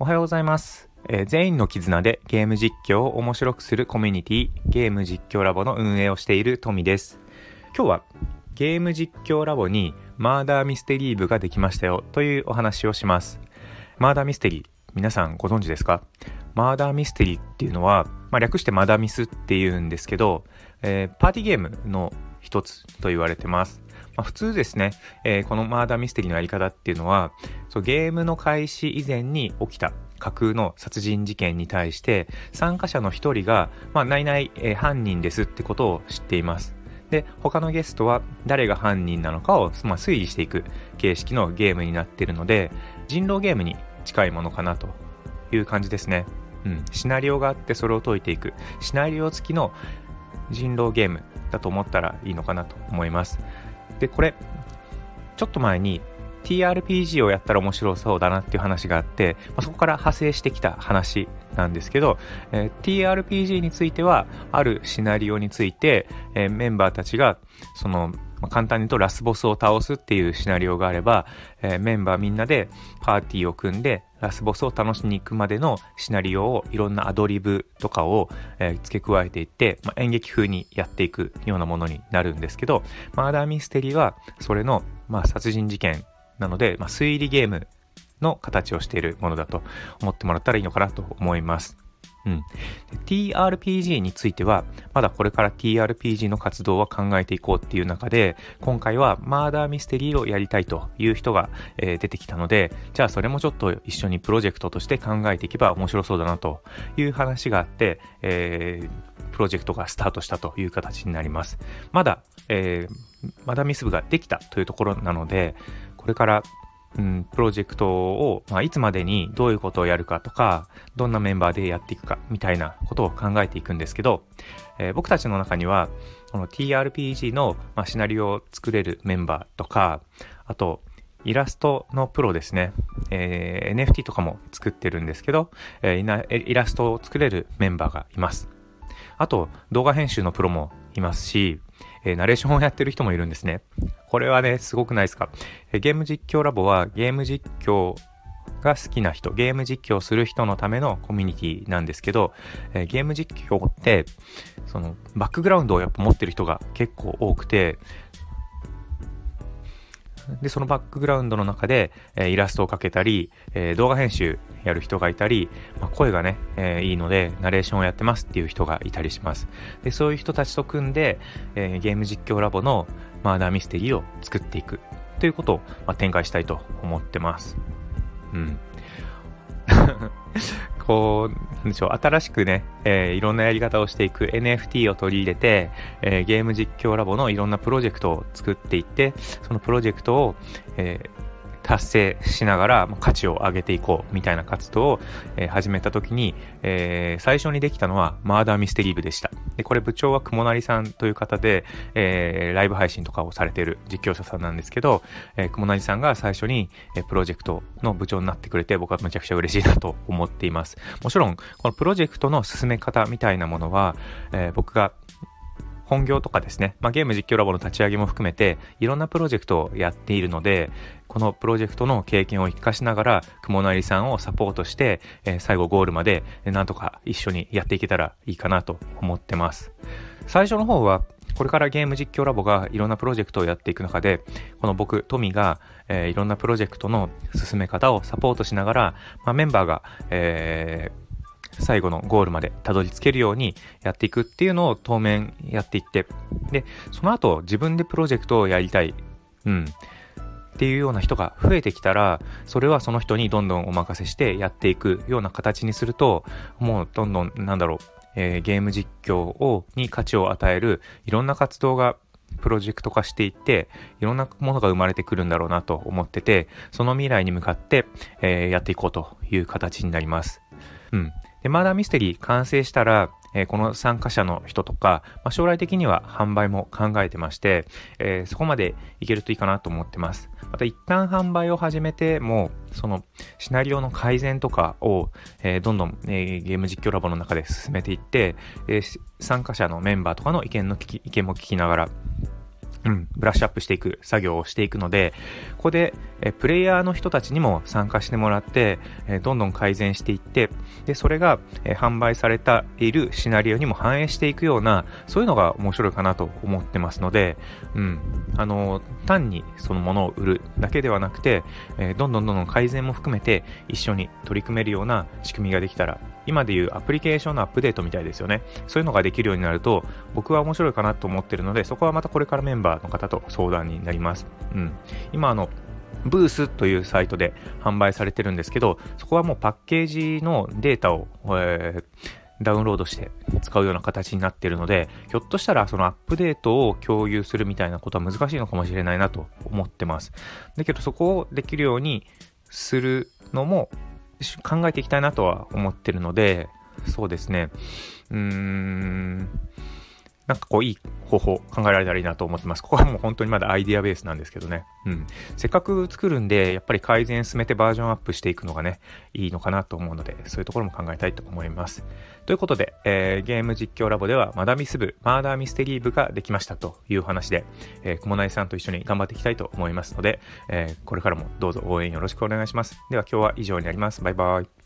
おはようございます。えー全員の絆でゲーム実況を面白くするコミュニティゲーム実況ラボの運営をしているトミです。今日はゲーム実況ラボにマーダーミステリー部ができましたよというお話をします。マーダーミステリー、皆さんご存知ですか？マーダーミステリーっていうのは、まあ、略してマダミスっていうんですけど、えーパーティーゲームの一つと言われてます。まあ、普通ですね、えーこのマーダーミステリーのやり方っていうのは、そうゲームの開始以前に起きた架空の殺人事件に対して参加者の一人が、まあ、ないない、えー犯人ですってことを知っています。で、他のゲストは誰が犯人なのかを、まあ、推理していく形式のゲームになっているので、人狼ゲームに近いものかなという感じですね。うん。シナリオがあってそれを解いていく。シナリオ付きの人狼ゲームだと思ったらいいのかなと思います。で、これ、ちょっと前に TRPG をやったら面白そうだなっていう話があって、まあそこから派生してきた話なんですけど、えー TRPG については、あるシナリオについて、えーメンバーたちが、その、まあ簡単に言うとラスボスを倒すっていうシナリオがあれば、えーメンバーみんなでパーティーを組んで、ラスボスを楽しに行くまでのシナリオをいろんなアドリブとかを、えー付け加えていって、まあ演劇風にやっていくようなものになるんですけど、マーダーミステリーはそれの、まあ、殺人事件なので、まあ、推理ゲームの形をしているものだと思ってもらったらいいのかなと思います。うん。TRPG については、まだこれから TRPG の活動は考えていこうっていう中で、今回はマーダーミステリーをやりたいという人が、えー出てきたので、じゃあそれもちょっと一緒にプロジェクトとして考えていけば面白そうだなという話があって、えープロジェクトがスタートしたという形になります。まだ、えーマダミス部ができたというところなので、これから、うん、プロジェクトを、まあ、いつまでにどういうことをやるかとか、どんなメンバーでやっていくかみたいなことを考えていくんですけど、えー僕たちの中には、この TRPG の、まあ、シナリオを作れるメンバーとか、あと、イラストのプロですね。えー NFT とかも作ってるんですけど、えーイナイラストを作れるメンバーがいます。あと、動画編集のプロもいますし、えーナレーションをやってる人もいるんですね。これはね、すごくないですか。えーゲーム実況ラボはゲーム実況が好きな人、ゲーム実況する人のためのコミュニティなんですけど、えーゲーム実況って、その、バックグラウンドをやっぱ持ってる人が結構多くて、で、そのバックグラウンドの中で、えーイラストを描けたり、えー動画編集やる人がいたり、まあ、声がね、えーいいので、ナレーションをやってますっていう人がいたりします。で、そういう人たちと組んで、えゲーム実況ラボのマーダーミステリーを作っていくということを、まあ、展開したいと思ってます。うん。こう、でしょう、新しくね、えーいろんなやり方をしていく NFT を取り入れて、えーゲーム実況ラボのいろんなプロジェクトを作っていって、そのプロジェクトを、えー達成しながら価値を上げていこうみたいな活動を、えー始めた時に、えー最初にできたのはマーダーミステリー部でした。で、これ部長は雲成さんという方で、えーライブ配信とかをされている実況者さんなんですけど、えー雲成さんが最初に、えープロジェクトの部長になってくれて僕はめちゃくちゃ嬉しいなと思っています。もちろん、このプロジェクトの進め方みたいなものは、えー僕が本業とかですね、まあ、ゲーム実況ラボの立ち上げも含めて、いろんなプロジェクトをやっているので、このプロジェクトの経験を活かしながら、雲成さんをサポートして、えー最後ゴールまで、なんとか一緒にやっていけたらいいかなと思ってます。最初の方は、これからゲーム実況ラボがいろんなプロジェクトをやっていく中で、この僕、トミが、えーいろんなプロジェクトの進め方をサポートしながら、まあ、メンバーが、えー最後のゴールまでたどり着けるようにやっていくっていうのを当面やっていって、で、その後自分でプロジェクトをやりたい、うん、っていうような人が増えてきたら、それはその人にどんどんお任せしてやっていくような形にすると、もうどんどん、なんだろう、えーゲーム実況を、に価値を与えるいろんな活動がプロジェクト化していって、いろんなものが生まれてくるんだろうなと思ってて、その未来に向かって、えーやっていこうという形になります。うん。で、マーダーミステリー完成したら、えーこの参加者の人とか、まあ、将来的には販売も考えてまして、えーそこまでいけるといいかなと思ってます。また一旦販売を始めても、そのシナリオの改善とかを、えーどんどん、えゲーム実況ラボの中で進めていって、え参加者のメンバーとかの意見の聞き意見も聞きながら、うん、ブラッシュアップしていく作業をしていくので、ここで、えプレイヤーの人たちにも参加してもらって、えどんどん改善していって、で、それが、え販売されているシナリオにも反映していくような、そういうのが面白いかなと思ってますので、うん、あの、単にそのものを売るだけではなくて、えどんどんどんどん改善も含めて一緒に取り組めるような仕組みができたら今でいうアプリケーションのアップデートみたいですよね。そういうのができるようになると、僕は面白いかなと思ってるので、そこはまたこれからメンバーの方と相談になります。うん。今、あの、ブースというサイトで販売されてるんですけど、そこはもうパッケージのデータを、えーダウンロードして使うような形になっているので、ひょっとしたらそのアップデートを共有するみたいなことは難しいのかもしれないなと思ってます。だけどそこをできるようにするのも考えていきたいなとは思ってるので、そうですね。うーん。なんかこういい方法考えられたらいいなと思ってます。ここはもう本当にまだアイディアベースなんですけどね。うん。せっかく作るんで、やっぱり改善進めてバージョンアップしていくのがね、いいのかなと思うので、そういうところも考えたいと思います。ということで、えー、ゲーム実況ラボではマダミス部、マーダーミステリー部ができましたという話で、えー、雲内さんと一緒に頑張っていきたいと思いますので、えー、これからもどうぞ応援よろしくお願いします。では今日は以上になります。バイバイ。